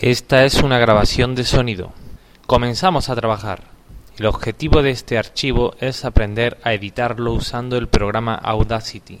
Esta es una grabación de sonido. Comenzamos a trabajar. El objetivo de este archivo es aprender a editarlo usando el programa Audacity.